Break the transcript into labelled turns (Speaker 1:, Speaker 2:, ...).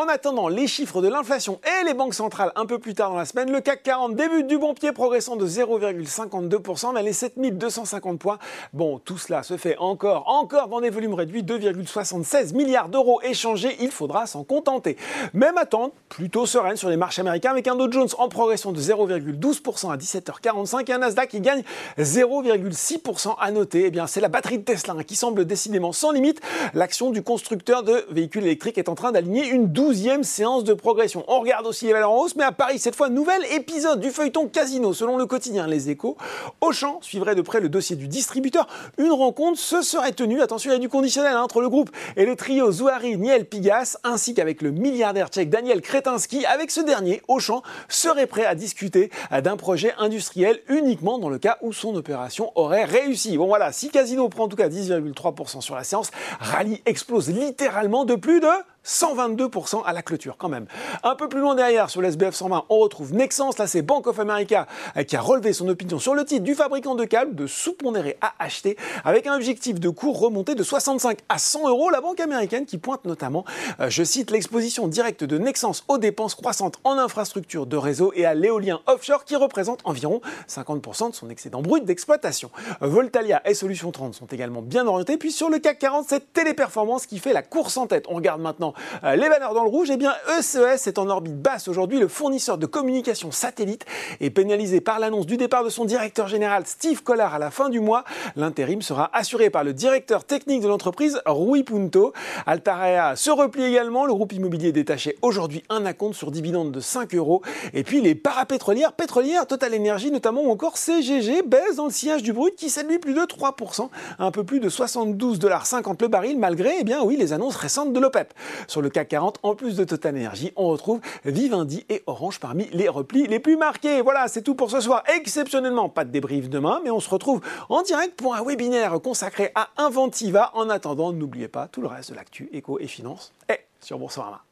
Speaker 1: En attendant les chiffres de l'inflation et les banques centrales un peu plus tard dans la semaine, le CAC 40 débute du bon pied progressant de 0,52% vers les 7250 points. Bon, tout cela se fait encore, encore dans des volumes réduits, 2,76 milliards d'euros échangés, il faudra s'en contenter. Même attente plutôt sereine sur les marchés américains avec un Dow Jones en progression de 0,12% à 17h45 et un Nasdaq qui gagne 0,6% à noter. Eh bien, c'est la batterie de Tesla hein, qui semble décidément sans limite. L'action du constructeur de véhicules électriques est en train d'aligner une douzième séance de progression. On regarde aussi les valeurs en hausse, mais à Paris, cette fois, nouvel épisode du feuilleton casino. Selon le quotidien Les Échos, Auchan suivrait de près le dossier du distributeur. Une rencontre se serait tenue, attention, il y a du conditionnel hein, entre le groupe et le trio Zouari, Niel Pigas, ainsi qu'avec le milliardaire tchèque Daniel Kretinsky. Avec ce dernier, Auchan serait prêt à discuter d'un projet industriel uniquement dans le cas où son opération aurait réussi. Bon voilà, si Casino prend en tout cas 10,3% sur la séance, Rally explose littéralement de plus de 122% à la clôture quand même. Un peu plus loin derrière, sur l'SBF 120, on retrouve Nexans, là c'est Bank of America euh, qui a relevé son opinion sur le titre du fabricant de câbles de sous-pondéré à acheter avec un objectif de cours remonté de 65 à 100 euros. La banque américaine qui pointe notamment, euh, je cite, l'exposition directe de Nexans aux dépenses croissantes en infrastructure de réseau et à l'éolien offshore qui représente environ 50% de son excédent brut d'exploitation. Voltalia et Solution 30 sont également bien orientés. Puis sur le CAC 40, c'est Téléperformance qui fait la course en tête. On regarde maintenant euh, les valeurs dans le rouge, eh bien ECES est en orbite basse aujourd'hui. Le fournisseur de communication satellite est pénalisé par l'annonce du départ de son directeur général Steve Collard à la fin du mois. L'intérim sera assuré par le directeur technique de l'entreprise Rui Punto. Altarea se replie également. Le groupe immobilier détaché aujourd'hui un acompte sur dividende de 5 euros. Et puis les parapétrolières, pétrolières, Total Energy notamment ou encore CGG baissent dans le sillage du brut qui séduit plus de 3%, un peu plus de 72,50$ le baril malgré, eh bien oui, les annonces récentes de l'OPEP. Sur le CAC 40, en plus de Total Energy, on retrouve Vivendi et Orange parmi les replis les plus marqués. Voilà, c'est tout pour ce soir. Exceptionnellement, pas de débrief demain, mais on se retrouve en direct pour un webinaire consacré à Inventiva. En attendant, n'oubliez pas tout le reste de l'actu éco et finance est sur Boursorama.